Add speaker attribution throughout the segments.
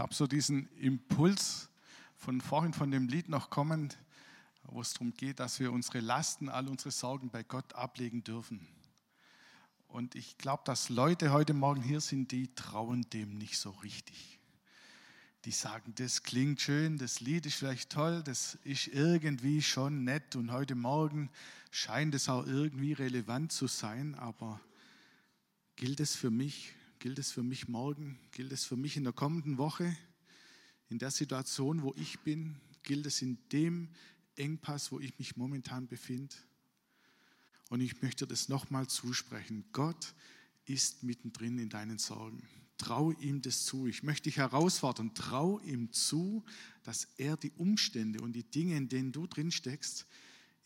Speaker 1: habe so diesen Impuls von vorhin von dem Lied noch kommend, wo es darum geht, dass wir unsere Lasten, all unsere Sorgen bei Gott ablegen dürfen. Und ich glaube, dass Leute heute Morgen hier sind, die trauen dem nicht so richtig. Die sagen, das klingt schön, das Lied ist vielleicht toll, das ist irgendwie schon nett und heute Morgen scheint es auch irgendwie relevant zu sein, aber gilt es für mich? Gilt es für mich morgen? Gilt es für mich in der kommenden Woche? In der Situation, wo ich bin? Gilt es in dem Engpass, wo ich mich momentan befinde? Und ich möchte das nochmal zusprechen. Gott ist mittendrin in deinen Sorgen. Trau ihm das zu. Ich möchte dich herausfordern. Trau ihm zu, dass er die Umstände und die Dinge, in denen du drin steckst,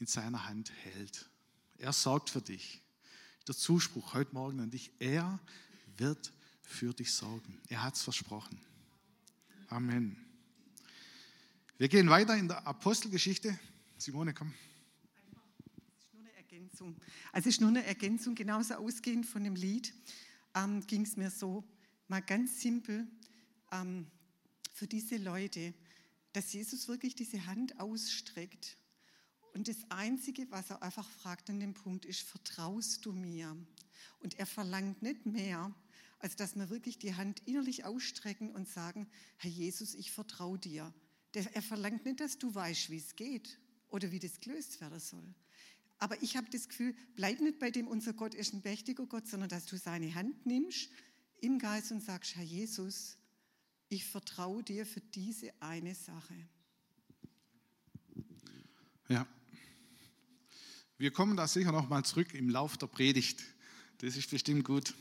Speaker 1: in seiner Hand hält. Er sorgt für dich. Der Zuspruch heute Morgen an dich. Er wird für dich sorgen. Er hat es versprochen. Amen. Wir gehen weiter in der Apostelgeschichte. Simone, komm.
Speaker 2: Ergänzung. Also es ist nur eine Ergänzung, genauso ausgehend von dem Lied ähm, ging es mir so, mal ganz simpel, ähm, für diese Leute, dass Jesus wirklich diese Hand ausstreckt. Und das Einzige, was er einfach fragt an dem Punkt ist, vertraust du mir? Und er verlangt nicht mehr, als dass wir wirklich die Hand innerlich ausstrecken und sagen, Herr Jesus, ich vertraue dir. Er verlangt nicht, dass du weißt, wie es geht oder wie das gelöst werden soll. Aber ich habe das Gefühl, bleib nicht bei dem, unser Gott ist ein mächtiger Gott, sondern dass du seine Hand nimmst im Geist und sagst, Herr Jesus, ich vertraue dir für diese eine Sache.
Speaker 1: Ja. Wir kommen da sicher noch mal zurück im Lauf der Predigt. Das ist bestimmt gut.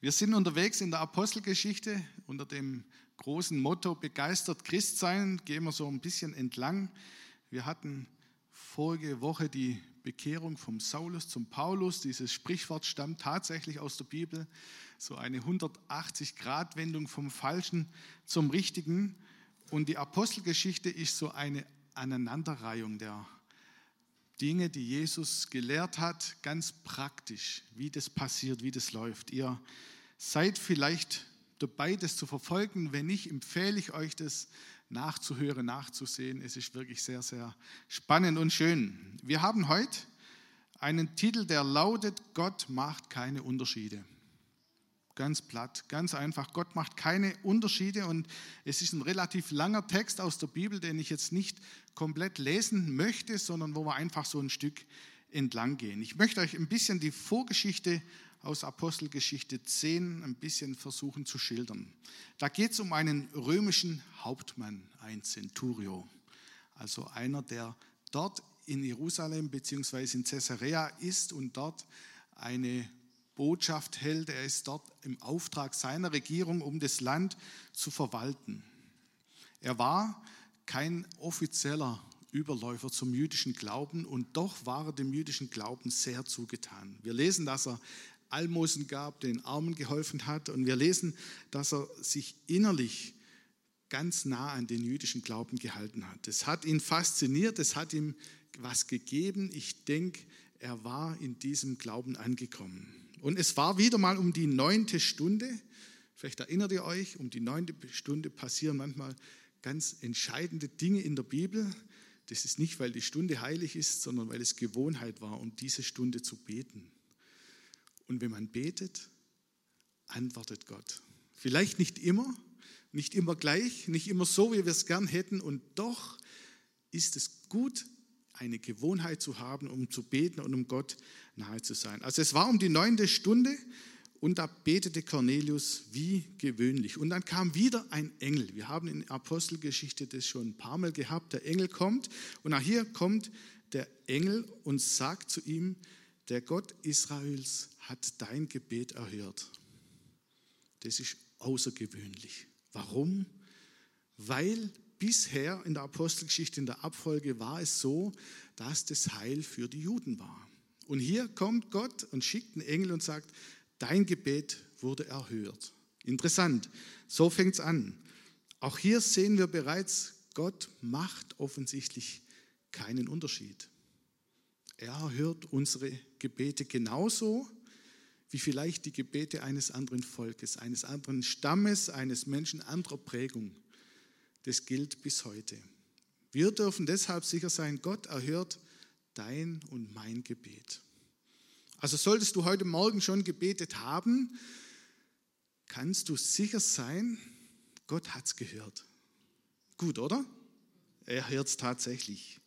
Speaker 1: Wir sind unterwegs in der Apostelgeschichte unter dem großen Motto begeistert Christ sein, gehen wir so ein bisschen entlang. Wir hatten vorige Woche die Bekehrung vom Saulus zum Paulus. Dieses Sprichwort stammt tatsächlich aus der Bibel. So eine 180-Grad-Wendung vom Falschen zum Richtigen. Und die Apostelgeschichte ist so eine Aneinanderreihung der Dinge, die Jesus gelehrt hat, ganz praktisch, wie das passiert, wie das läuft. Ihr seid vielleicht dabei, das zu verfolgen. Wenn nicht, empfehle ich euch das nachzuhören, nachzusehen. Es ist wirklich sehr, sehr spannend und schön. Wir haben heute einen Titel, der lautet, Gott macht keine Unterschiede. Ganz platt, ganz einfach. Gott macht keine Unterschiede und es ist ein relativ langer Text aus der Bibel, den ich jetzt nicht komplett lesen möchte, sondern wo wir einfach so ein Stück entlang gehen. Ich möchte euch ein bisschen die Vorgeschichte aus Apostelgeschichte 10 ein bisschen versuchen zu schildern. Da geht es um einen römischen Hauptmann, ein Centurio, also einer, der dort in Jerusalem bzw. in Caesarea ist und dort eine Botschaft hält. Er ist dort im Auftrag seiner Regierung, um das Land zu verwalten. Er war kein offizieller Überläufer zum jüdischen Glauben und doch war er dem jüdischen Glauben sehr zugetan. Wir lesen, dass er Almosen gab, den Armen geholfen hat. Und wir lesen, dass er sich innerlich ganz nah an den jüdischen Glauben gehalten hat. Es hat ihn fasziniert, es hat ihm was gegeben. Ich denke, er war in diesem Glauben angekommen. Und es war wieder mal um die neunte Stunde. Vielleicht erinnert ihr euch, um die neunte Stunde passieren manchmal ganz entscheidende Dinge in der Bibel. Das ist nicht, weil die Stunde heilig ist, sondern weil es Gewohnheit war, um diese Stunde zu beten. Und wenn man betet, antwortet Gott. Vielleicht nicht immer, nicht immer gleich, nicht immer so, wie wir es gern hätten. Und doch ist es gut, eine Gewohnheit zu haben, um zu beten und um Gott nahe zu sein. Also es war um die neunte Stunde und da betete Cornelius wie gewöhnlich. Und dann kam wieder ein Engel. Wir haben in Apostelgeschichte das schon ein paar Mal gehabt. Der Engel kommt und auch hier kommt der Engel und sagt zu ihm, der Gott Israels hat dein Gebet erhört. Das ist außergewöhnlich. Warum? Weil bisher in der Apostelgeschichte, in der Abfolge war es so, dass das Heil für die Juden war. Und hier kommt Gott und schickt einen Engel und sagt, dein Gebet wurde erhört. Interessant, so fängt es an. Auch hier sehen wir bereits, Gott macht offensichtlich keinen Unterschied. Er hört unsere Gebete genauso, wie vielleicht die Gebete eines anderen Volkes, eines anderen Stammes, eines Menschen anderer Prägung. Das gilt bis heute. Wir dürfen deshalb sicher sein, Gott erhört dein und mein Gebet. Also solltest du heute Morgen schon gebetet haben, kannst du sicher sein, Gott hat es gehört. Gut, oder? Er hört es tatsächlich.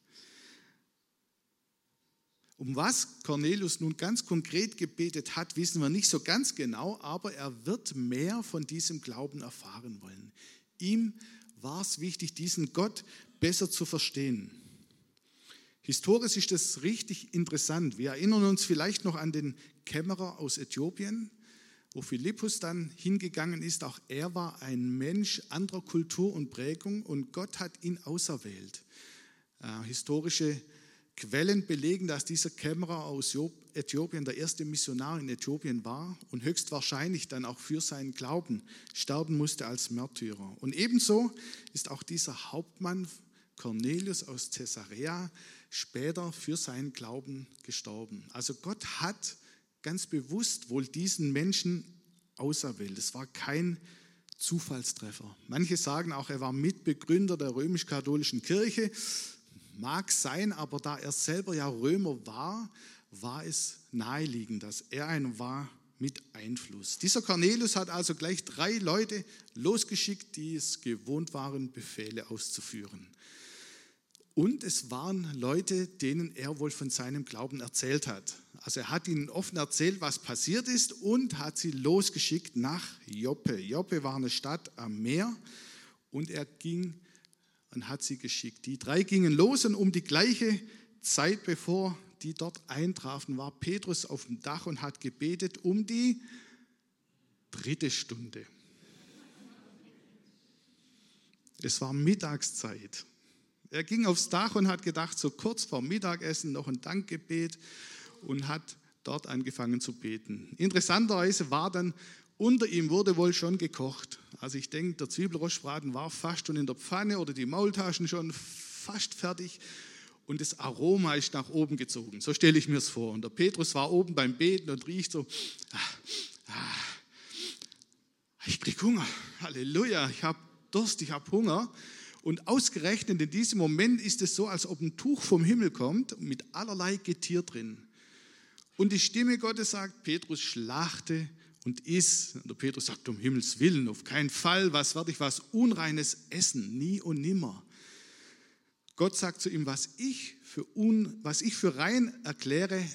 Speaker 1: Um was Cornelius nun ganz konkret gebetet hat, wissen wir nicht so ganz genau, aber er wird mehr von diesem Glauben erfahren wollen. Ihm war es wichtig, diesen Gott besser zu verstehen. Historisch ist das richtig interessant. Wir erinnern uns vielleicht noch an den Kämmerer aus Äthiopien, wo Philippus dann hingegangen ist. Auch er war ein Mensch anderer Kultur und Prägung und Gott hat ihn auserwählt. Äh, historische Quellen belegen, dass dieser Kämmerer aus Äthiopien der erste Missionar in Äthiopien war und höchstwahrscheinlich dann auch für seinen Glauben sterben musste als Märtyrer. Und ebenso ist auch dieser Hauptmann Cornelius aus Caesarea später für seinen Glauben gestorben. Also Gott hat ganz bewusst wohl diesen Menschen auserwählt. Es war kein Zufallstreffer. Manche sagen auch, er war Mitbegründer der römisch-katholischen Kirche. Mag sein, aber da er selber ja Römer war, war es naheliegend, dass er ein war mit Einfluss. Dieser Cornelius hat also gleich drei Leute losgeschickt, die es gewohnt waren, Befehle auszuführen. Und es waren Leute, denen er wohl von seinem Glauben erzählt hat. Also er hat ihnen offen erzählt, was passiert ist und hat sie losgeschickt nach Joppe. Joppe war eine Stadt am Meer und er ging und hat sie geschickt. Die drei gingen los und um die gleiche Zeit, bevor die dort eintrafen, war Petrus auf dem Dach und hat gebetet um die dritte Stunde. Es war Mittagszeit. Er ging aufs Dach und hat gedacht, so kurz vor Mittagessen noch ein Dankgebet und hat dort angefangen zu beten. Interessanterweise war dann unter ihm wurde wohl schon gekocht. Also ich denke, der Zwiebelrostbraten war fast schon in der Pfanne oder die Maultaschen schon fast fertig und das Aroma ist nach oben gezogen. So stelle ich mir es vor. Und der Petrus war oben beim Beten und riecht so, ah, ah, ich kriege Hunger. Halleluja, ich habe Durst, ich habe Hunger. Und ausgerechnet in diesem Moment ist es so, als ob ein Tuch vom Himmel kommt mit allerlei Getier drin. Und die Stimme Gottes sagt, Petrus schlachte und iss. Und der Petrus sagt, um Himmels Willen, auf keinen Fall, was werde ich was Unreines essen, nie und nimmer. Gott sagt zu ihm, was ich für, un, was ich für rein erkläre,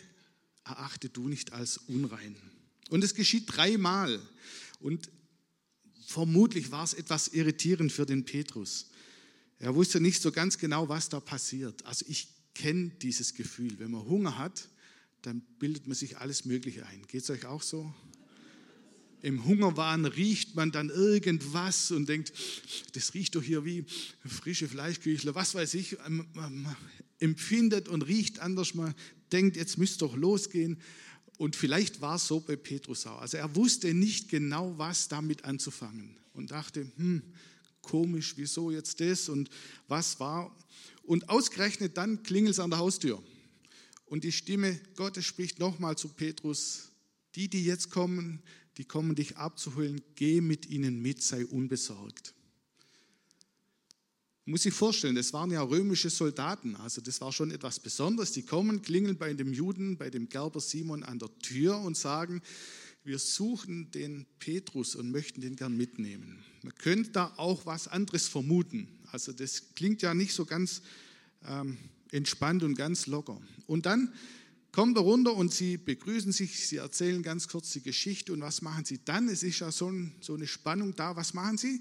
Speaker 1: erachte du nicht als unrein. Und es geschieht dreimal. Und vermutlich war es etwas irritierend für den Petrus. Er wusste nicht so ganz genau, was da passiert. Also ich kenne dieses Gefühl. Wenn man Hunger hat, dann bildet man sich alles Mögliche ein. Geht es euch auch so? Im Hungerwahn riecht man dann irgendwas und denkt, das riecht doch hier wie frische Fleischküchle, was weiß ich, ähm, ähm, empfindet und riecht anders. Man denkt, jetzt müsste doch losgehen. Und vielleicht war es so bei Petrus auch. Also er wusste nicht genau, was damit anzufangen und dachte, hm, komisch, wieso jetzt das und was war. Und ausgerechnet dann klingelt es an der Haustür. Und die Stimme Gottes spricht nochmal zu Petrus, die, die jetzt kommen, die kommen dich abzuholen, geh mit ihnen mit, sei unbesorgt. Muss ich vorstellen, das waren ja römische Soldaten, also das war schon etwas Besonderes. Die kommen, klingeln bei dem Juden, bei dem Gerber Simon an der Tür und sagen, wir suchen den Petrus und möchten den gern mitnehmen. Man könnte da auch was anderes vermuten. Also das klingt ja nicht so ganz ähm, entspannt und ganz locker. Und dann kommt er runter und sie begrüßen sich, sie erzählen ganz kurz die Geschichte und was machen sie dann? Es ist ja so, ein, so eine Spannung da. Was machen sie?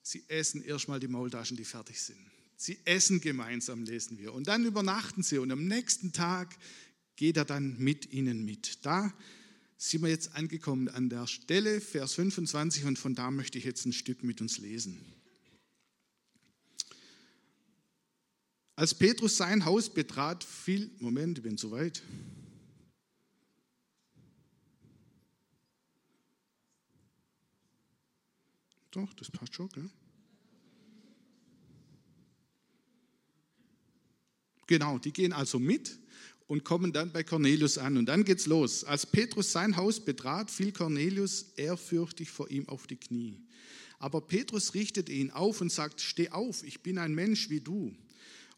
Speaker 1: Sie essen erstmal die Maultaschen, die fertig sind. Sie essen gemeinsam, lesen wir. Und dann übernachten sie und am nächsten Tag geht er dann mit ihnen mit. Da sind wir jetzt angekommen an der Stelle, Vers 25, und von da möchte ich jetzt ein Stück mit uns lesen. Als Petrus sein Haus betrat, fiel, Moment, ich bin zu weit. Doch, das passt schon, gell? Genau, die gehen also mit und kommen dann bei Cornelius an. Und dann geht's los. Als Petrus sein Haus betrat, fiel Cornelius ehrfürchtig vor ihm auf die Knie. Aber Petrus richtete ihn auf und sagte, steh auf, ich bin ein Mensch wie du.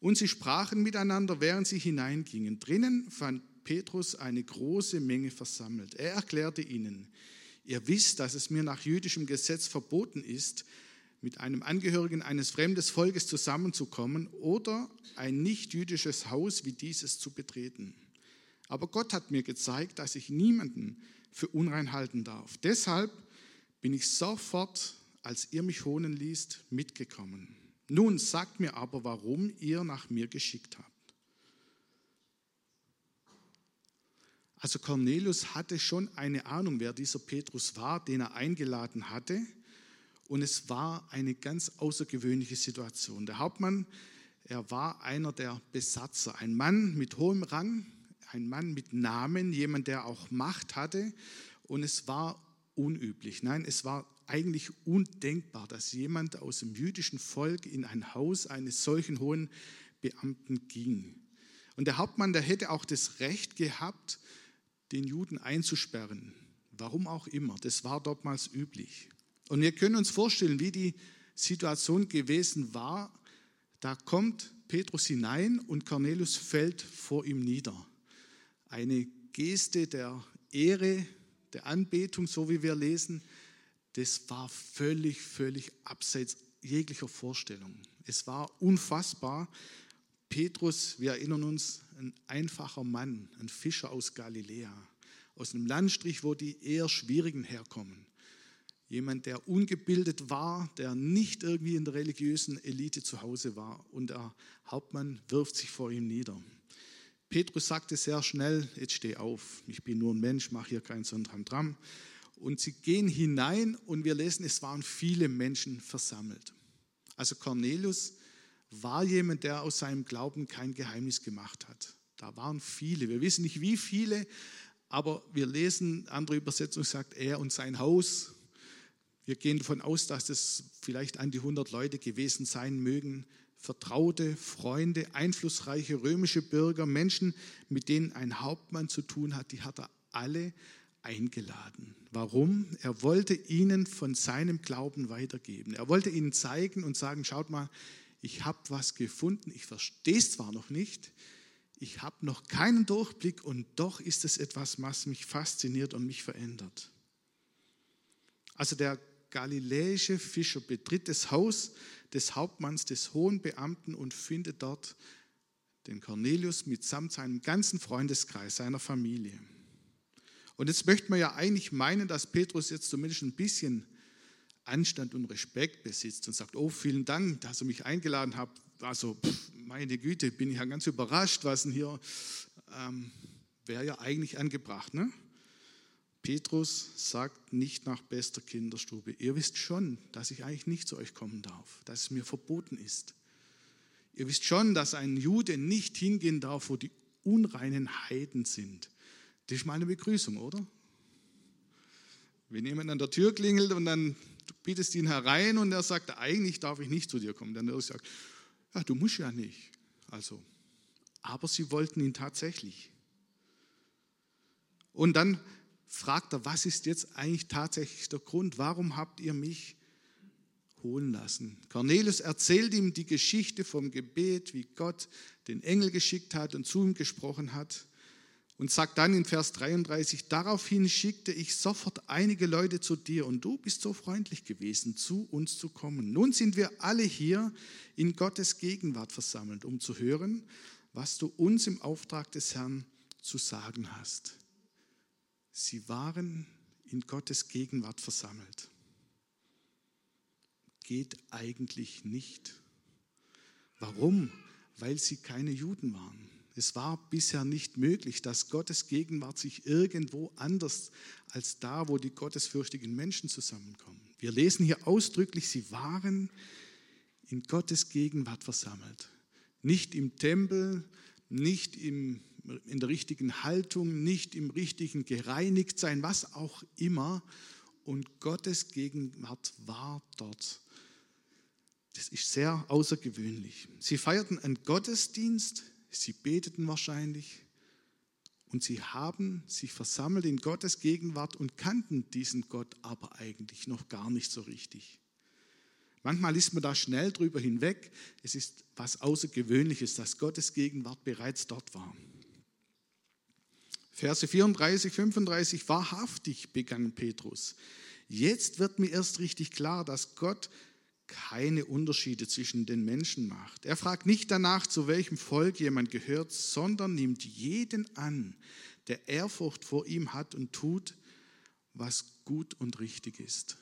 Speaker 1: Und sie sprachen miteinander, während sie hineingingen. Drinnen fand Petrus eine große Menge versammelt. Er erklärte ihnen, ihr wisst, dass es mir nach jüdischem Gesetz verboten ist, mit einem Angehörigen eines fremden Volkes zusammenzukommen oder ein nicht-jüdisches Haus wie dieses zu betreten. Aber Gott hat mir gezeigt, dass ich niemanden für unrein halten darf. Deshalb bin ich sofort, als ihr mich holen ließt, mitgekommen. Nun sagt mir aber, warum ihr nach mir geschickt habt. Also Cornelius hatte schon eine Ahnung, wer dieser Petrus war, den er eingeladen hatte. Und es war eine ganz außergewöhnliche Situation. Der Hauptmann, er war einer der Besatzer, ein Mann mit hohem Rang, ein Mann mit Namen, jemand, der auch Macht hatte. Und es war unüblich. Nein, es war eigentlich undenkbar, dass jemand aus dem jüdischen Volk in ein Haus eines solchen hohen Beamten ging. Und der Hauptmann, der hätte auch das Recht gehabt, den Juden einzusperren. Warum auch immer. Das war dortmals üblich. Und wir können uns vorstellen, wie die Situation gewesen war. Da kommt Petrus hinein und Cornelius fällt vor ihm nieder. Eine Geste der Ehre, der Anbetung, so wie wir lesen, das war völlig, völlig abseits jeglicher Vorstellung. Es war unfassbar. Petrus, wir erinnern uns, ein einfacher Mann, ein Fischer aus Galiläa, aus einem Landstrich, wo die eher schwierigen herkommen. Jemand, der ungebildet war, der nicht irgendwie in der religiösen Elite zu Hause war. Und der Hauptmann wirft sich vor ihm nieder. Petrus sagte sehr schnell, jetzt steh auf, ich bin nur ein Mensch, mach hier kein Sondram Und sie gehen hinein und wir lesen, es waren viele Menschen versammelt. Also Cornelius war jemand, der aus seinem Glauben kein Geheimnis gemacht hat. Da waren viele, wir wissen nicht wie viele, aber wir lesen, andere Übersetzung sagt, er und sein Haus wir gehen davon aus, dass es vielleicht an die 100 Leute gewesen sein mögen. Vertraute, Freunde, einflussreiche römische Bürger, Menschen, mit denen ein Hauptmann zu tun hat, die hat er alle eingeladen. Warum? Er wollte ihnen von seinem Glauben weitergeben. Er wollte ihnen zeigen und sagen, schaut mal, ich habe was gefunden, ich verstehe es zwar noch nicht, ich habe noch keinen Durchblick und doch ist es etwas, was mich fasziniert und mich verändert. Also der galiläische Fischer betritt das Haus des Hauptmanns, des hohen Beamten und findet dort den Cornelius mitsamt seinem ganzen Freundeskreis, seiner Familie. Und jetzt möchte man ja eigentlich meinen, dass Petrus jetzt zumindest ein bisschen Anstand und Respekt besitzt und sagt, oh, vielen Dank, dass ihr mich eingeladen habt. Also, pff, meine Güte, bin ich ja ganz überrascht, was denn hier ähm, wäre ja eigentlich angebracht. Ne? Petrus sagt nicht nach bester Kinderstube, ihr wisst schon, dass ich eigentlich nicht zu euch kommen darf, dass es mir verboten ist. Ihr wisst schon, dass ein Jude nicht hingehen darf, wo die unreinen Heiden sind. Das ist meine Begrüßung, oder? Wenn jemand an der Tür klingelt und dann du bietest ihn herein und er sagt, eigentlich darf ich nicht zu dir kommen, dann er sagt, ja, du musst ja nicht. Also, aber sie wollten ihn tatsächlich. Und dann fragt er, was ist jetzt eigentlich tatsächlich der Grund? Warum habt ihr mich holen lassen? Cornelius erzählt ihm die Geschichte vom Gebet, wie Gott den Engel geschickt hat und zu ihm gesprochen hat und sagt dann in Vers 33, daraufhin schickte ich sofort einige Leute zu dir und du bist so freundlich gewesen, zu uns zu kommen. Nun sind wir alle hier in Gottes Gegenwart versammelt, um zu hören, was du uns im Auftrag des Herrn zu sagen hast. Sie waren in Gottes Gegenwart versammelt. Geht eigentlich nicht. Warum? Weil sie keine Juden waren. Es war bisher nicht möglich, dass Gottes Gegenwart sich irgendwo anders als da, wo die gottesfürchtigen Menschen zusammenkommen. Wir lesen hier ausdrücklich, sie waren in Gottes Gegenwart versammelt. Nicht im Tempel, nicht im in der richtigen Haltung, nicht im richtigen gereinigt sein, was auch immer. Und Gottes Gegenwart war dort. Das ist sehr außergewöhnlich. Sie feierten einen Gottesdienst, sie beteten wahrscheinlich, Und sie haben sich versammelt in Gottes Gegenwart und kannten diesen Gott aber eigentlich noch gar nicht so richtig. Manchmal ist man da schnell drüber hinweg. Es ist was Außergewöhnliches, dass Gottes Gegenwart bereits dort war. Verse 34, 35, wahrhaftig begann Petrus. Jetzt wird mir erst richtig klar, dass Gott keine Unterschiede zwischen den Menschen macht. Er fragt nicht danach, zu welchem Volk jemand gehört, sondern nimmt jeden an, der Ehrfurcht vor ihm hat und tut, was gut und richtig ist.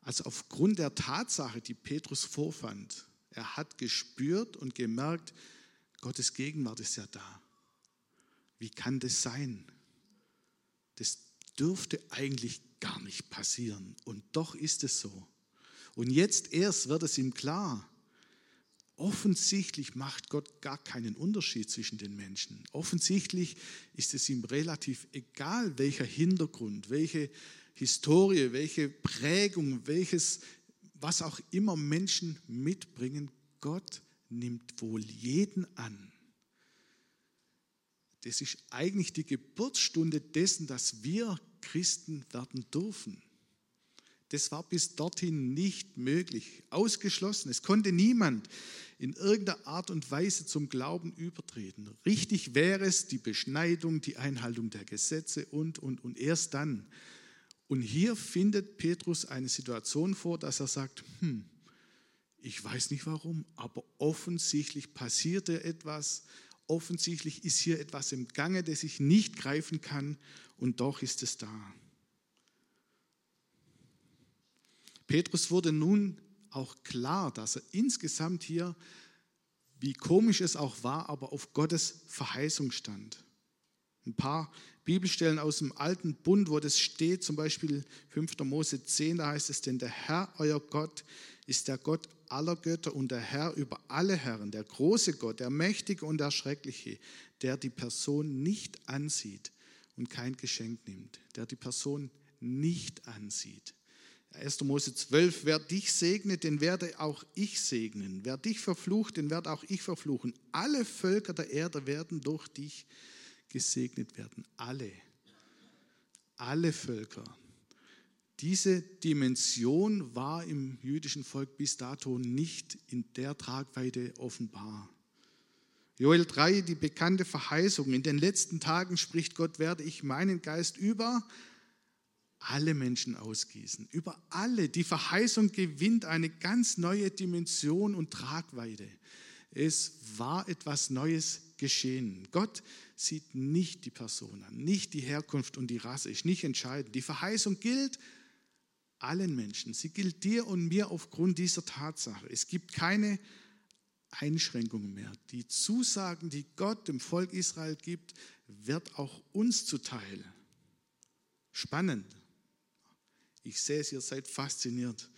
Speaker 1: Also aufgrund der Tatsache, die Petrus vorfand, er hat gespürt und gemerkt, Gottes Gegenwart ist ja da. Wie kann das sein? Das dürfte eigentlich gar nicht passieren. Und doch ist es so. Und jetzt erst wird es ihm klar. Offensichtlich macht Gott gar keinen Unterschied zwischen den Menschen. Offensichtlich ist es ihm relativ egal, welcher Hintergrund, welche Historie, welche Prägung, welches, was auch immer Menschen mitbringen. Gott nimmt wohl jeden an das ist eigentlich die Geburtsstunde dessen, dass wir Christen werden dürfen. Das war bis dorthin nicht möglich, ausgeschlossen. Es konnte niemand in irgendeiner Art und Weise zum Glauben übertreten. Richtig wäre es die Beschneidung, die Einhaltung der Gesetze und, und, und erst dann. Und hier findet Petrus eine Situation vor, dass er sagt, hm, ich weiß nicht warum, aber offensichtlich passierte etwas, offensichtlich ist hier etwas im Gange, das ich nicht greifen kann und doch ist es da. Petrus wurde nun auch klar, dass er insgesamt hier, wie komisch es auch war, aber auf Gottes Verheißung stand. Ein paar Bibelstellen aus dem alten Bund, wo das steht, zum Beispiel 5. Mose 10, da heißt es, denn der Herr, euer Gott, ist der Gott aller Götter und der Herr über alle Herren, der große Gott, der Mächtige und der Schreckliche, der die Person nicht ansieht und kein Geschenk nimmt, der die Person nicht ansieht. 1. Mose 12, wer dich segnet, den werde auch ich segnen. Wer dich verflucht, den werde auch ich verfluchen. Alle Völker der Erde werden durch dich gesegnet werden. Alle. Alle Völker. Diese Dimension war im jüdischen Volk bis dato nicht in der Tragweite offenbar. Joel 3, die bekannte Verheißung. In den letzten Tagen spricht Gott, werde ich meinen Geist über alle Menschen ausgießen. Über alle. Die Verheißung gewinnt eine ganz neue Dimension und Tragweite. Es war etwas Neues geschehen. Gott sieht nicht die Person an, nicht die Herkunft und die Rasse, ist nicht entscheidend. Die Verheißung gilt allen Menschen. Sie gilt dir und mir aufgrund dieser Tatsache. Es gibt keine Einschränkungen mehr. Die Zusagen, die Gott dem Volk Israel gibt, wird auch uns zuteil. Spannend. Ich sehe es, ihr seid fasziniert.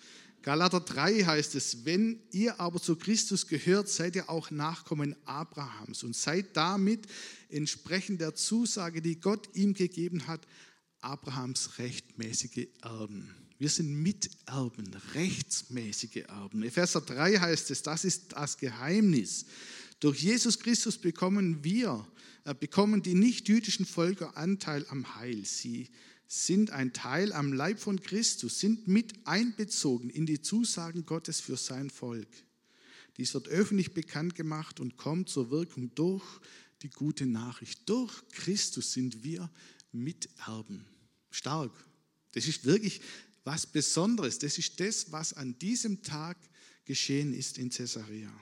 Speaker 1: Galater 3 heißt es, wenn ihr aber zu Christus gehört, seid ihr auch Nachkommen Abrahams und seid damit entsprechend der Zusage, die Gott ihm gegeben hat, Abrahams rechtmäßige Erben. Wir sind Miterben, rechtsmäßige Erben. Epheser 3 heißt es, das ist das Geheimnis. Durch Jesus Christus bekommen wir, äh, bekommen die nicht-jüdischen Völker Anteil am Heil. Sie sind ein Teil am Leib von Christus, sind mit einbezogen in die Zusagen Gottes für sein Volk. Dies wird öffentlich bekannt gemacht und kommt zur Wirkung durch die gute Nachricht. Durch Christus sind wir Miterben. Stark. Das ist wirklich was Besonderes. Das ist das, was an diesem Tag geschehen ist in Caesarea.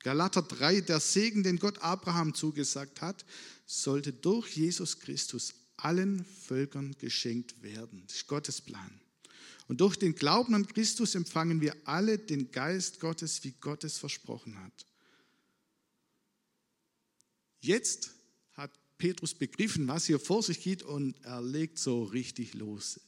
Speaker 1: Galater 3, der Segen, den Gott Abraham zugesagt hat, sollte durch Jesus Christus allen Völkern geschenkt werden. Das ist Gottes Plan. Und durch den Glauben an Christus empfangen wir alle den Geist Gottes, wie Gott es versprochen hat. Jetzt hat Petrus begriffen, was hier vor sich geht und er legt so richtig los.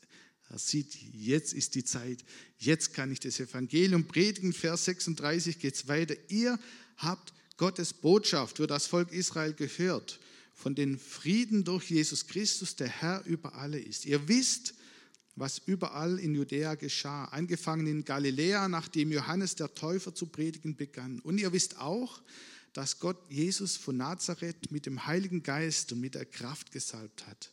Speaker 1: Er sieht, jetzt ist die Zeit, jetzt kann ich das Evangelium predigen. Vers 36 geht es weiter. Ihr habt Gottes Botschaft für das Volk Israel gehört, von den Frieden durch Jesus Christus, der Herr über alle ist. Ihr wisst, was überall in Judäa geschah, angefangen in Galiläa, nachdem Johannes der Täufer zu predigen begann. Und ihr wisst auch, dass Gott Jesus von Nazareth mit dem Heiligen Geist und mit der Kraft gesalbt hat.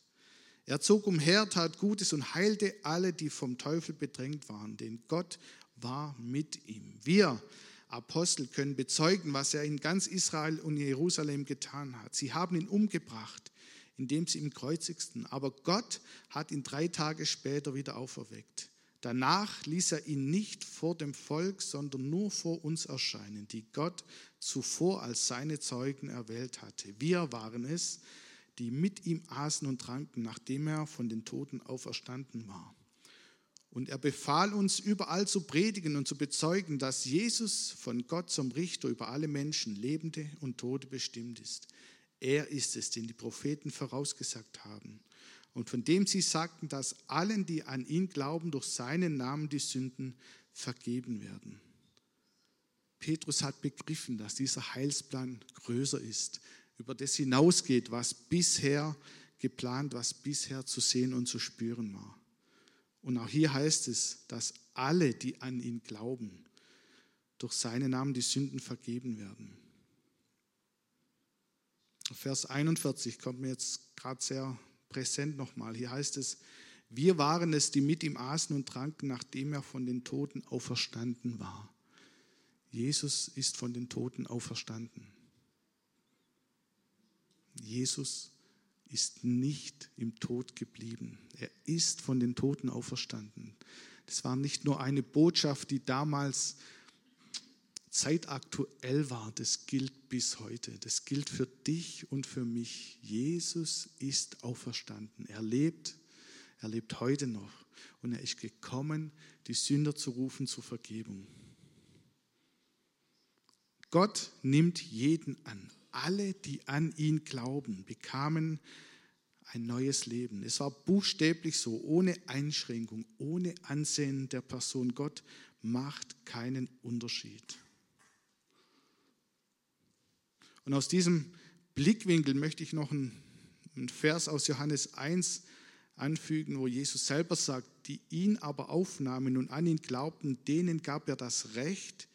Speaker 1: Er zog umher, tat Gutes und heilte alle, die vom Teufel bedrängt waren, denn Gott war mit ihm. Wir Apostel können bezeugen, was er in ganz Israel und Jerusalem getan hat. Sie haben ihn umgebracht, indem sie ihn kreuzigten, aber Gott hat ihn drei Tage später wieder auferweckt. Danach ließ er ihn nicht vor dem Volk, sondern nur vor uns erscheinen, die Gott zuvor als seine Zeugen erwählt hatte. Wir waren es, die mit ihm aßen und tranken, nachdem er von den Toten auferstanden war. Und er befahl uns, überall zu predigen und zu bezeugen, dass Jesus von Gott zum Richter über alle Menschen, Lebende und Tote, bestimmt ist. Er ist es, den die Propheten vorausgesagt haben und von dem sie sagten, dass allen, die an ihn glauben, durch seinen Namen die Sünden vergeben werden. Petrus hat begriffen, dass dieser Heilsplan größer ist, über das hinausgeht, was bisher geplant, was bisher zu sehen und zu spüren war. Und auch hier heißt es, dass alle, die an ihn glauben, durch seinen Namen die Sünden vergeben werden. Vers 41 kommt mir jetzt gerade sehr präsent nochmal. Hier heißt es, wir waren es, die mit ihm aßen und tranken, nachdem er von den Toten auferstanden war. Jesus ist von den Toten auferstanden. Jesus ist nicht im Tod geblieben. Er ist von den Toten auferstanden. Das war nicht nur eine Botschaft, die damals zeitaktuell war, das gilt bis heute. Das gilt für dich und für mich. Jesus ist auferstanden. Er lebt, er lebt heute noch. Und er ist gekommen, die Sünder zu rufen zur Vergebung. Gott nimmt jeden an. Alle, die an ihn glauben, bekamen ein neues Leben. Es war buchstäblich so, ohne Einschränkung, ohne Ansehen der Person. Gott macht keinen Unterschied. Und aus diesem Blickwinkel möchte ich noch einen, Vers aus Johannes 1 anfügen, wo Jesus selber sagt, die ihn aber aufnahmen und an ihn glaubten, denen gab er das Recht,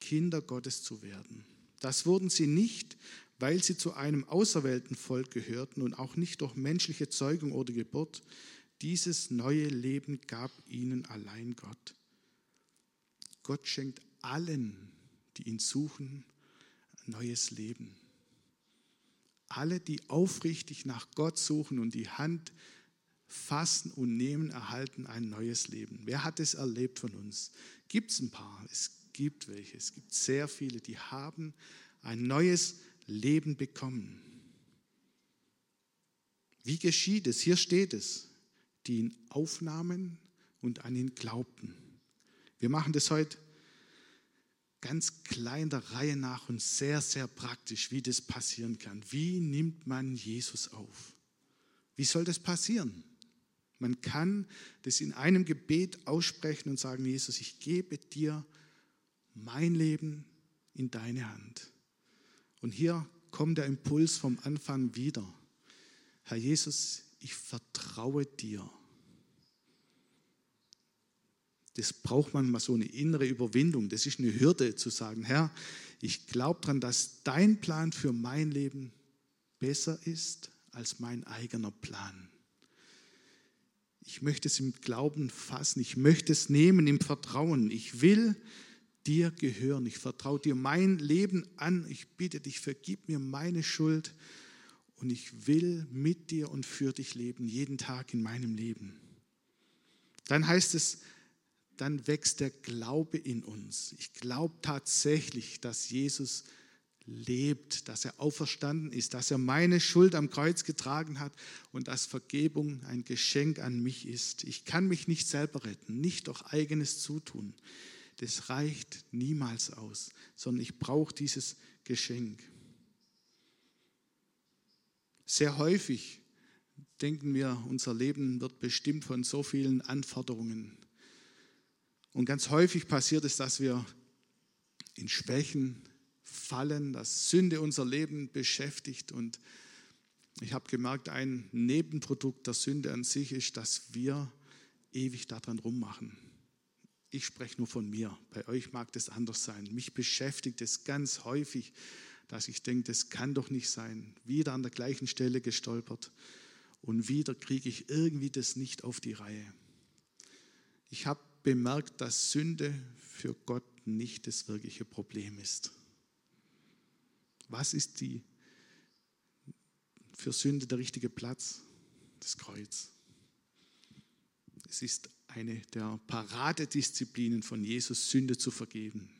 Speaker 1: Kinder Gottes zu werden. Das wurden sie nicht, weil sie zu einem auserwählten Volk gehörten und auch nicht durch menschliche Zeugung oder Geburt. Dieses neue Leben gab ihnen allein Gott. Gott schenkt allen, die ihn suchen, neues Leben. Alle, die aufrichtig nach Gott suchen und die Hand fassen und nehmen, erhalten ein neues Leben. Wer hat es erlebt von uns? Gibt es ein paar? Es gibt welche. Es gibt sehr viele, die haben ein neues Leben bekommen. Wie geschieht es? Hier steht es, die ihn aufnahmen und an ihn glaubten. Wir machen das heute ganz klein der Reihe nach und sehr, sehr praktisch, wie das passieren kann. Wie nimmt man Jesus auf? Wie soll das passieren? Man kann das in einem Gebet aussprechen und sagen, Jesus, ich gebe dir mein Leben in deine Hand. Und hier kommt der Impuls vom Anfang wieder. Herr Jesus, ich vertraue dir das braucht manchmal so eine innere Überwindung. Das ist eine Hürde zu sagen, Herr, ich glaube daran, dass dein Plan für mein Leben besser ist als mein eigener Plan. Ich möchte es im Glauben fassen, ich möchte es nehmen im Vertrauen. Ich will dir gehören, ich vertraue dir mein Leben an. Ich bitte dich, vergib mir meine Schuld und ich will mit dir und für dich leben, jeden Tag in meinem Leben. Dann heißt es, dann wächst der Glaube in uns. Ich glaube tatsächlich, dass Jesus lebt, dass er auferstanden ist, dass er meine Schuld am Kreuz getragen hat und dass Vergebung ein Geschenk an mich ist. Ich kann mich nicht selber retten, nicht durch eigenes Zutun. Das reicht niemals aus, sondern ich brauche dieses Geschenk. Sehr häufig denken wir, unser Leben wird bestimmt von so vielen Anforderungen, und ganz häufig passiert es, dass wir in Schwächen fallen, dass Sünde unser Leben beschäftigt. Und ich habe gemerkt, ein Nebenprodukt der Sünde an sich ist, dass wir ewig daran rummachen. Ich spreche nur von mir. Bei euch mag das anders sein. Mich beschäftigt es ganz häufig, dass ich denke, das kann doch nicht sein. Wieder an der gleichen Stelle gestolpert und wieder kriege ich irgendwie das nicht auf die Reihe. Ich habe bemerkt, dass Sünde für Gott nicht das wirkliche Problem ist. Was ist die für Sünde der richtige Platz? Das Kreuz. Es ist eine der Paradedisziplinen von Jesus, Sünde zu vergeben.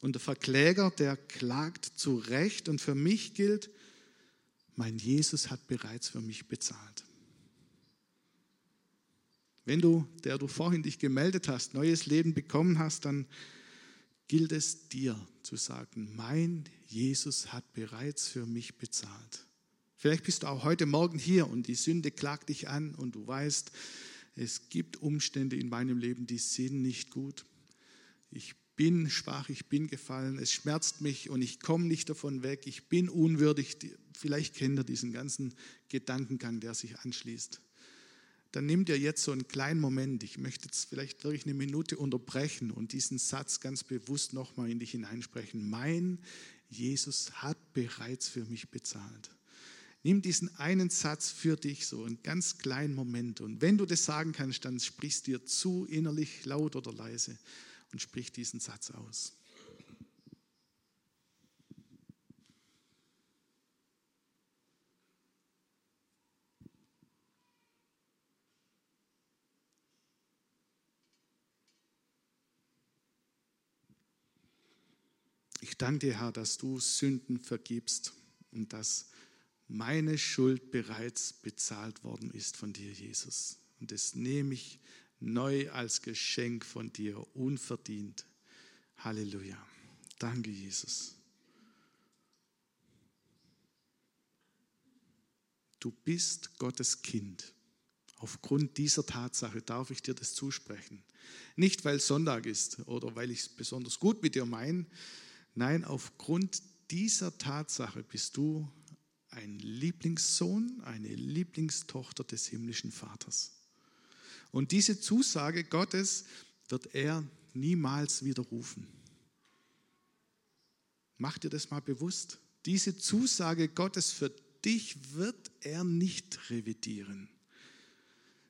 Speaker 1: Und der Verkläger, der klagt zu Recht und für mich gilt, mein Jesus hat bereits für mich bezahlt. Wenn du, der du vorhin dich gemeldet hast, neues Leben bekommen hast, dann gilt es dir zu sagen, mein Jesus hat bereits für mich bezahlt. Vielleicht bist du auch heute Morgen hier und die Sünde klagt dich an und du weißt, es gibt Umstände in meinem Leben, die sind nicht gut. Ich bin schwach, ich bin gefallen, es schmerzt mich und ich komme nicht davon weg, ich bin unwürdig. Vielleicht kennt ihr diesen ganzen Gedankengang, der sich anschließt. Dann nimm dir jetzt so einen kleinen Moment. Ich möchte jetzt vielleicht wirklich eine Minute unterbrechen und diesen Satz ganz bewusst nochmal in dich hineinsprechen. Mein Jesus hat bereits für mich bezahlt. Nimm diesen einen Satz für dich, so einen ganz kleinen Moment. Und wenn du das sagen kannst, dann sprichst dir zu, innerlich, laut oder leise und sprich diesen Satz aus. Ich danke dir, Herr, dass du Sünden vergibst und dass meine Schuld bereits bezahlt worden ist von dir, Jesus. Und das nehme ich neu als Geschenk von dir, unverdient. Halleluja. Danke, Jesus. Du bist Gottes Kind. Aufgrund dieser Tatsache darf ich dir das zusprechen. Nicht, weil Sonntag ist oder weil ich es besonders gut mit dir meine. Nein, aufgrund dieser Tatsache bist du ein Lieblingssohn, eine Lieblingstochter des himmlischen Vaters. Und diese Zusage Gottes wird er niemals widerrufen. Mach dir das mal bewusst. Diese Zusage Gottes für dich wird er nicht revidieren.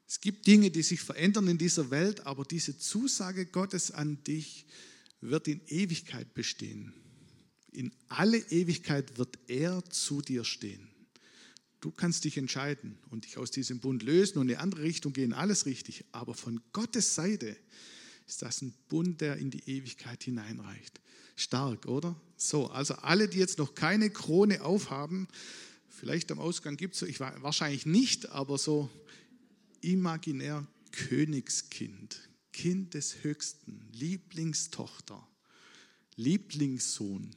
Speaker 1: Es gibt Dinge, die sich verändern in dieser Welt, aber diese Zusage Gottes an dich wird in Ewigkeit bestehen. In alle Ewigkeit wird er zu dir stehen. Du kannst dich entscheiden und dich aus diesem Bund lösen und in eine andere Richtung gehen, alles richtig. Aber von Gottes Seite ist das ein Bund, der in die Ewigkeit hineinreicht. Stark, oder? So, also alle, die jetzt noch keine Krone aufhaben, vielleicht am Ausgang gibt es so, ich wahrscheinlich nicht, aber so imaginär Königskind, Kind des Höchsten, Lieblingstochter, Lieblingssohn.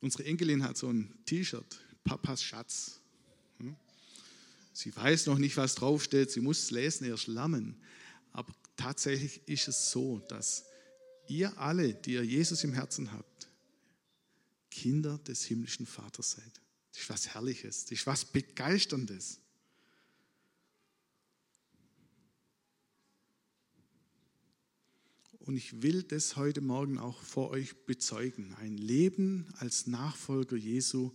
Speaker 1: Unsere Enkelin hat so ein T-Shirt, Papas Schatz. Hm? Sie weiß noch nicht, was draufsteht, sie muss es lesen, erst lernen. Aber tatsächlich ist es so, dass ihr alle, die ihr Jesus im Herzen habt, Kinder des himmlischen Vaters seid. Das ist was Herrliches, das ist was Begeisterndes. Und ich will das heute Morgen auch vor euch bezeugen. Ein Leben als Nachfolger Jesu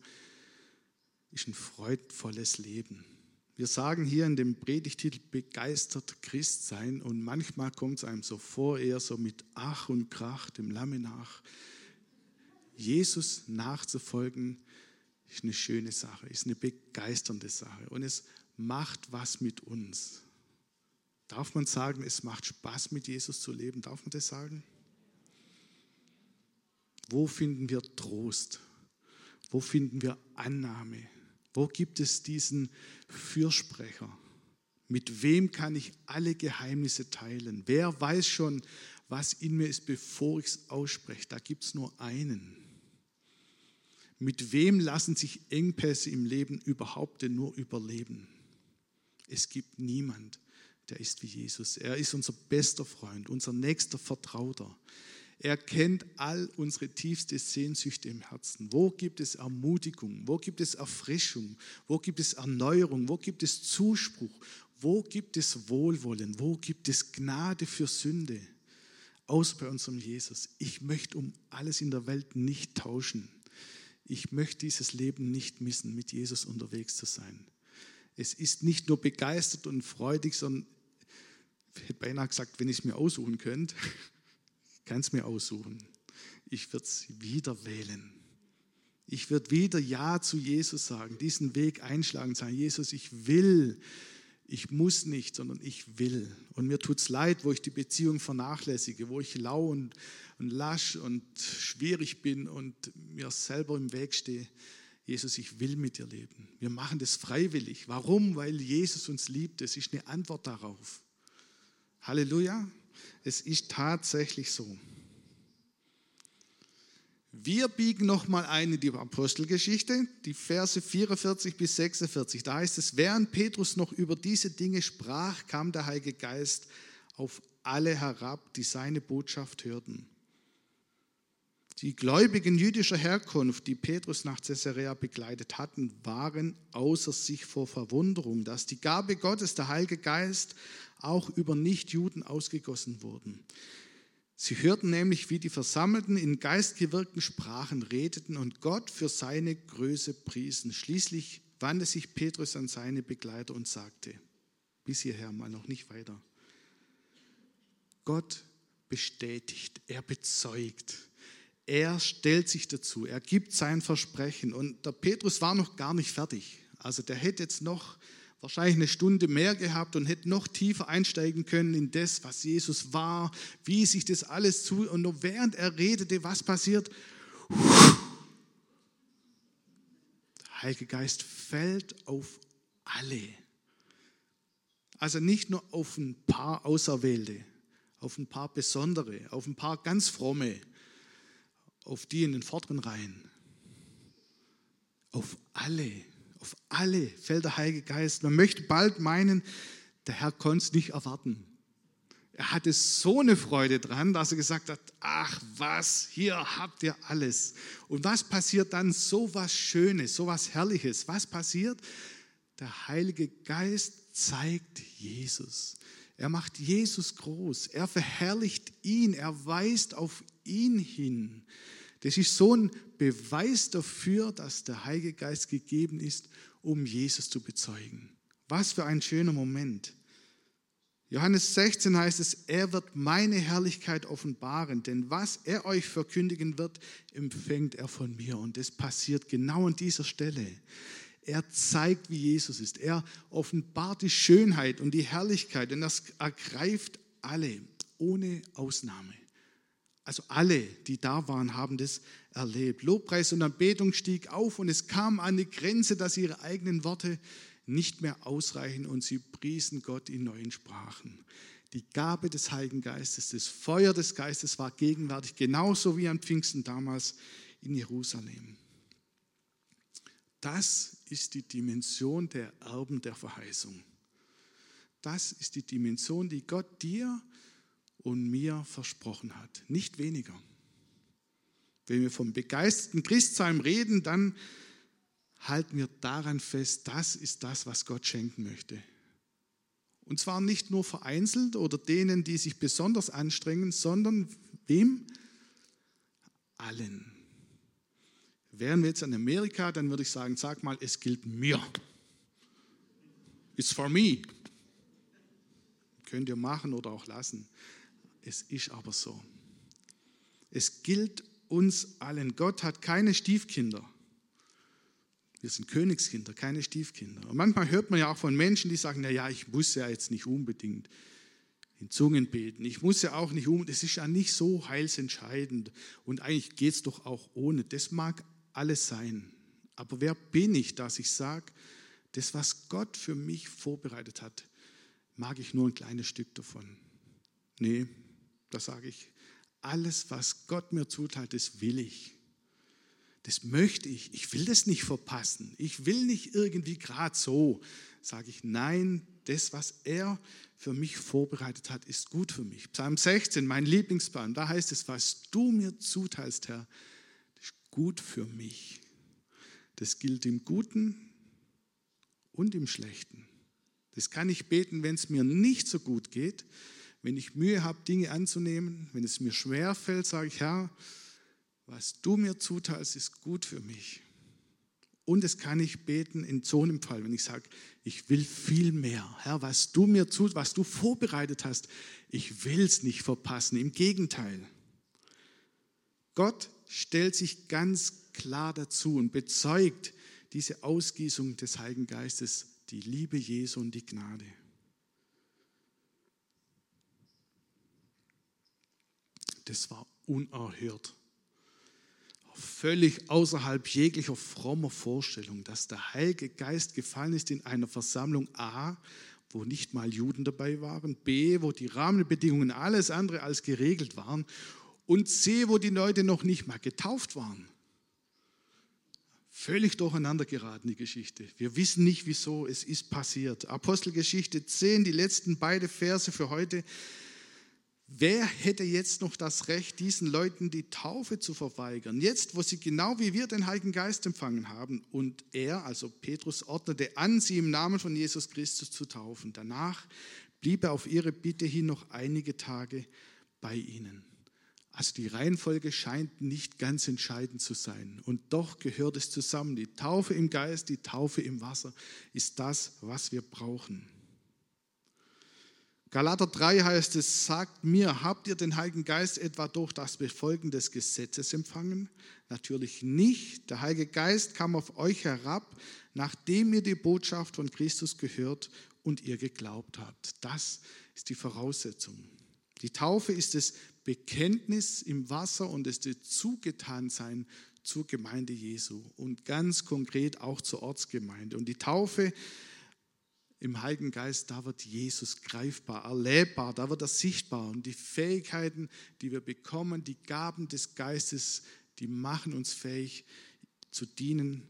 Speaker 1: ist ein freudvolles Leben. Wir sagen hier in dem Predigtitel begeistert Christ sein und manchmal kommt es einem so vor, eher so mit Ach und Krach, dem Lamme nach. Jesus nachzufolgen ist eine schöne Sache, ist eine begeisternde Sache und es macht was mit uns. Darf man sagen, es macht Spaß mit Jesus zu leben? Darf man das sagen? Wo finden wir Trost? Wo finden wir Annahme? Wo gibt es diesen Fürsprecher? Mit wem kann ich alle Geheimnisse teilen? Wer weiß schon, was in mir ist, bevor ich es ausspreche? Da gibt es nur einen. Mit wem lassen sich Engpässe im Leben überhaupt denn nur überleben? Es gibt niemand, der ist wie Jesus. Er ist unser bester Freund, unser nächster Vertrauter. Er kennt all unsere tiefste Sehnsüchte im Herzen. Wo gibt es Ermutigung? Wo gibt es Erfrischung? Wo gibt es Erneuerung? Wo gibt es Zuspruch? Wo gibt es Wohlwollen? Wo gibt es Gnade für Sünde? aus bei unserem Jesus. Ich möchte um alles in der Welt nicht tauschen. Ich möchte dieses Leben nicht missen, mit Jesus unterwegs zu sein. Es ist nicht nur begeistert und freudig, sondern hätte beinahe gesagt, wenn ich es mir aussuchen könnte, kann es mir aussuchen. Ich würde es wieder wählen. Ich würde wieder Ja zu Jesus sagen, diesen Weg einschlagen, sagen, Jesus, ich will, ich muss nicht, sondern ich will. Und mir tut es leid, wo ich die Beziehung vernachlässige, wo ich lau und, und lasch und schwierig bin und mir selber im Weg stehe. Jesus, ich will mit dir leben. Wir machen das freiwillig. Warum? Weil Jesus uns liebt. Das ist eine Antwort darauf. Halleluja. Es ist tatsächlich so. Wir biegen nochmal ein in die Apostelgeschichte, die Verse 44 bis 46. Da heißt es, während Petrus noch über diese Dinge sprach, kam der Heilige Geist auf alle herab, die seine Botschaft hörten. Die Gläubigen jüdischer Herkunft, die Petrus nach Caesarea begleitet hatten, waren außer sich vor Verwunderung, dass die Gabe Gottes, der Heilige Geist, auch über Nichtjuden ausgegossen wurden. Sie hörten nämlich, wie die Versammelten in geistgewirkten Sprachen redeten und Gott für seine Größe priesen. Schließlich wandte sich Petrus an seine Begleiter und sagte, bis hierher mal noch nicht weiter, Gott bestätigt, er bezeugt, er stellt sich dazu, er gibt sein Versprechen und der Petrus war noch gar nicht fertig. Also der hätte jetzt noch wahrscheinlich eine Stunde mehr gehabt und hätte noch tiefer einsteigen können in das, was Jesus war, wie sich das alles zu. Und nur während er redete, was passiert? Der Heilige Geist fällt auf alle. Also nicht nur auf ein paar Auserwählte, auf ein paar Besondere, auf ein paar ganz fromme, auf die in den vorderen Reihen. Auf alle. Auf alle fällt der Heilige Geist. Man möchte bald meinen, der Herr konnte es nicht erwarten. Er hatte so eine Freude dran, dass er gesagt hat, ach was, hier habt ihr alles. Und was passiert dann? So was Schönes, so was Herrliches. Was passiert? Der Heilige Geist zeigt Jesus. Er macht Jesus groß. Er verherrlicht ihn. Er weist auf ihn hin. Das ist so ein Beweis dafür, dass der Heilige Geist gegeben ist, um Jesus zu bezeugen. Was für ein schöner Moment. Johannes 16 heißt es, er wird meine Herrlichkeit offenbaren, denn was er euch verkündigen wird, empfängt er von mir. Und das passiert genau an dieser Stelle. Er zeigt, wie Jesus ist. Er offenbart die Schönheit und die Herrlichkeit und das ergreift alle, ohne Ausnahme. Also alle, die da waren, haben das erlebt. Lobpreis und Anbetung stieg auf und es kam an die Grenze, dass ihre eigenen Worte nicht mehr ausreichen und sie priesen Gott in neuen Sprachen. Die Gabe des Heiligen Geistes, das Feuer des Geistes war gegenwärtig, genauso wie an Pfingsten damals in Jerusalem. Das ist die Dimension der Erben der Verheißung. Das ist die Dimension, die Gott dir und mir versprochen hat. Nicht weniger. Wenn wir vom begeisterten Christsein reden, dann halten wir daran fest, das ist das, was Gott schenken möchte. Und zwar nicht nur vereinzelt oder denen, die sich besonders anstrengen, sondern wem? Allen. Wären wir jetzt in Amerika, dann würde ich sagen, sag mal, es gilt mir. It's for me. Könnt ihr machen oder auch lassen. Es ist aber so. Es gilt uns allen. Gott hat keine Stiefkinder. Wir sind Königskinder, keine Stiefkinder. Und manchmal hört man ja auch von Menschen, die sagen, naja, ich muss ja jetzt nicht unbedingt in Zungen beten. Ich muss ja auch nicht um, das ist ja nicht so heilsentscheidend. Und eigentlich geht es doch auch ohne. Das mag alles sein. Aber wer bin ich, dass ich sage, das, was Gott für mich vorbereitet hat, mag ich nur ein kleines Stück davon? Nee, da sage ich, alles, was Gott mir zuteilt, das will ich. Das möchte ich. Ich will das nicht verpassen. Ich will nicht irgendwie gerade so. Sage ich, nein, das, was er für mich vorbereitet hat, ist gut für mich. Psalm 16, mein Lieblingspsalm, da heißt es, was du mir zuteilst, Herr, ist gut für mich. Das gilt im Guten und im Schlechten. Das kann ich beten, wenn es mir nicht so gut geht, Wenn ich Mühe habe, Dinge anzunehmen, wenn es mir schwer fällt, sage ich, Herr, was du mir zuteilst, ist gut für mich. Und es kann ich beten in so einem Fall, wenn ich sage, ich will viel mehr. Herr, was du mir zu, was du vorbereitet hast, ich will es nicht verpassen. Im Gegenteil. Gott stellt sich ganz klar dazu und bezeugt diese Ausgießung des Heiligen Geistes, die Liebe Jesu und die Gnade. Das war unerhört völlig außerhalb jeglicher frommer Vorstellung, dass der Heilige Geist gefallen ist in einer Versammlung A, wo nicht mal Juden dabei waren, B, wo die Rahmenbedingungen alles andere als geregelt waren und C, wo die Leute noch nicht mal getauft waren. Völlig durcheinander geraten die Geschichte. Wir wissen nicht, wieso es ist passiert. Apostelgeschichte 10, die letzten beiden Verse für heute. Wer hätte jetzt noch das Recht, diesen Leuten die Taufe zu verweigern? Jetzt, wo sie genau wie wir den Heiligen Geist empfangen haben und er, also Petrus, ordnete an, sie im Namen von Jesus Christus zu taufen. Danach blieb er auf ihre Bitte hin noch einige Tage bei ihnen. Also die Reihenfolge scheint nicht ganz entscheidend zu sein. Und doch gehört es zusammen. Die Taufe im Geist, die Taufe im Wasser ist das, was wir brauchen. Galater 3 heißt es, sagt mir, habt ihr den Heiligen Geist etwa durch das Befolgen des Gesetzes empfangen? Natürlich nicht. Der Heilige Geist kam auf euch herab, nachdem ihr die Botschaft von Christus gehört und ihr geglaubt habt. Das ist die Voraussetzung. Die Taufe ist das Bekenntnis im Wasser und das Zugetansein zur Gemeinde Jesu und ganz konkret auch zur Ortsgemeinde. Und die Taufe im Heiligen Geist, da wird Jesus greifbar, erlebbar, da wird er sichtbar. Und die Fähigkeiten, die wir bekommen, die Gaben des Geistes, die machen uns fähig zu dienen.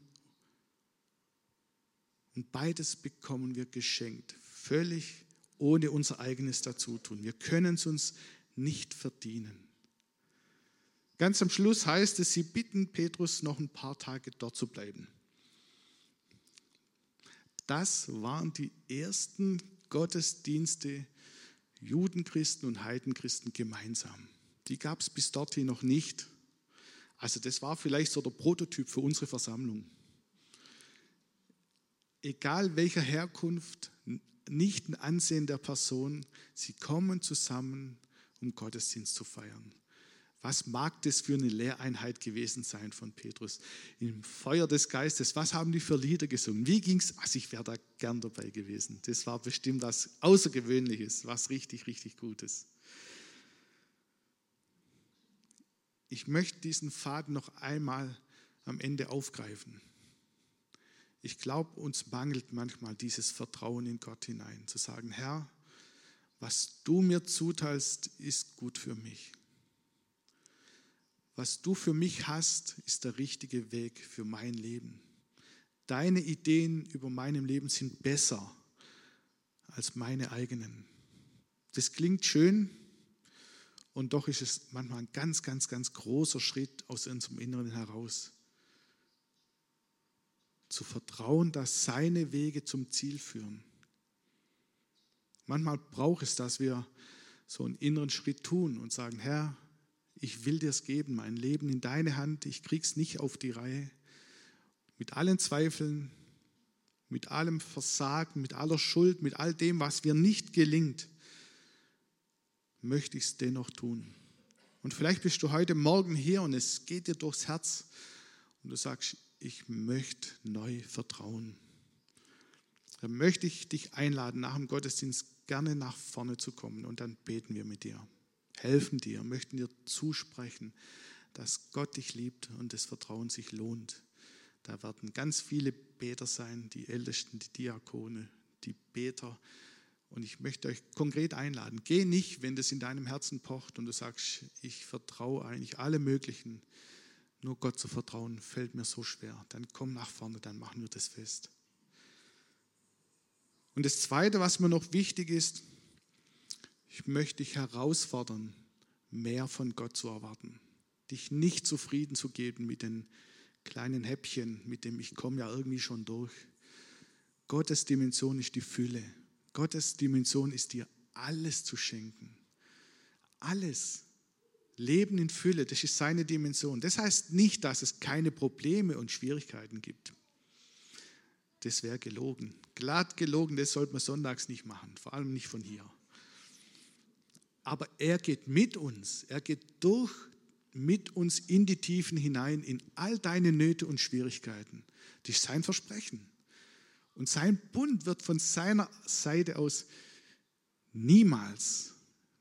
Speaker 1: Und beides bekommen wir geschenkt, völlig ohne unser eigenes Dazutun. Wir können es uns nicht verdienen. Ganz am Schluss heißt es, sie bitten Petrus noch ein paar Tage dort zu bleiben. Das waren die ersten Gottesdienste Judenchristen und Heidenchristen gemeinsam. Die gab es bis dorthin noch nicht. Also das war vielleicht so der Prototyp für unsere Versammlung. Egal welcher Herkunft, nicht ein Ansehen der Person, sie kommen zusammen, um Gottesdienst zu feiern. Was mag das für eine Lehreinheit gewesen sein von Petrus? Im Feuer des Geistes, was haben die für Lieder gesungen? Wie ging es? Also ich wäre da gern dabei gewesen. Das war bestimmt was Außergewöhnliches, was richtig, richtig Gutes. Ich möchte diesen Faden noch einmal am Ende aufgreifen. Ich glaube, uns mangelt manchmal dieses Vertrauen in Gott hinein, zu sagen, Herr, was du mir zuteilst, ist gut für mich was du für mich hast, ist der richtige Weg für mein Leben. Deine Ideen über meinem Leben sind besser als meine eigenen. Das klingt schön und doch ist es manchmal ein ganz, ganz, ganz großer Schritt aus unserem Inneren heraus. Zu vertrauen, dass seine Wege zum Ziel führen. Manchmal braucht es, dass wir so einen inneren Schritt tun und sagen, Herr, ich will dir es geben, mein Leben in deine Hand, ich krieg's nicht auf die Reihe. Mit allen Zweifeln, mit allem Versagen, mit aller Schuld, mit all dem, was mir nicht gelingt, möchte ich es dennoch tun. Und vielleicht bist du heute Morgen hier und es geht dir durchs Herz und du sagst, ich möchte neu vertrauen. Dann möchte ich dich einladen, nach dem Gottesdienst gerne nach vorne zu kommen und dann beten wir mit dir helfen dir, möchten dir zusprechen, dass Gott dich liebt und das Vertrauen sich lohnt. Da werden ganz viele Beter sein, die Ältesten, die Diakone, die Beter. Und ich möchte euch konkret einladen. Geh nicht, wenn das in deinem Herzen pocht und du sagst, ich vertraue eigentlich alle möglichen. Nur Gott zu vertrauen fällt mir so schwer. Dann komm nach vorne, dann machen wir das fest. Und das Zweite, was mir noch wichtig ist, ich möchte dich herausfordern, mehr von Gott zu erwarten. Dich nicht zufrieden zu geben mit den kleinen Häppchen, mit dem ich komme ja irgendwie schon durch. Gottes Dimension ist die Fülle. Gottes Dimension ist dir alles zu schenken. alles. Leben in Fülle, das ist seine Dimension. Das heißt nicht, dass es keine Probleme und Schwierigkeiten gibt. Das wäre gelogen. Glatt gelogen, das sollte man sonntags nicht machen, vor allem nicht von hier. Aber er geht mit uns, er geht durch mit uns in die Tiefen hinein, in all deine Nöte und Schwierigkeiten. Das ist sein Versprechen. Und sein Bund wird von seiner Seite aus niemals,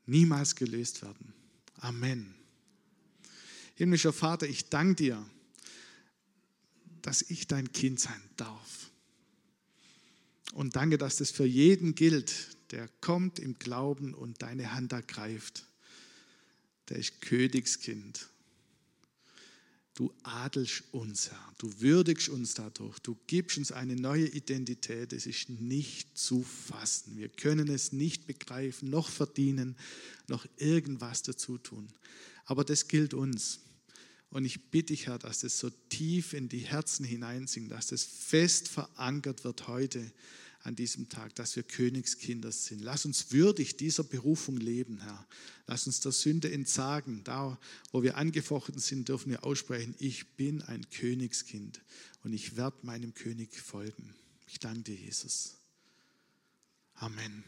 Speaker 1: niemals gelöst werden. Amen. Himmlischer Vater, ich danke dir, dass ich dein Kind sein darf. Und danke, dass das für jeden gilt, der kommt im Glauben und deine Hand ergreift. Der ist Königskind. Du adelst uns, Herr. Du würdigst uns dadurch. Du gibst uns eine neue Identität. Es ist nicht zu fassen. Wir können es nicht begreifen, noch verdienen, noch irgendwas dazu tun. Aber das gilt uns. Und ich bitte dich, Herr, dass das so tief in die Herzen hineinsinkt, dass das fest verankert wird heute an diesem Tag, dass wir Königskinder sind. Lass uns würdig dieser Berufung leben, Herr. Lass uns der Sünde entsagen. Da, wo wir angefochten sind, dürfen wir aussprechen, ich bin ein Königskind und ich werde meinem König folgen. Ich danke dir, Jesus. Amen.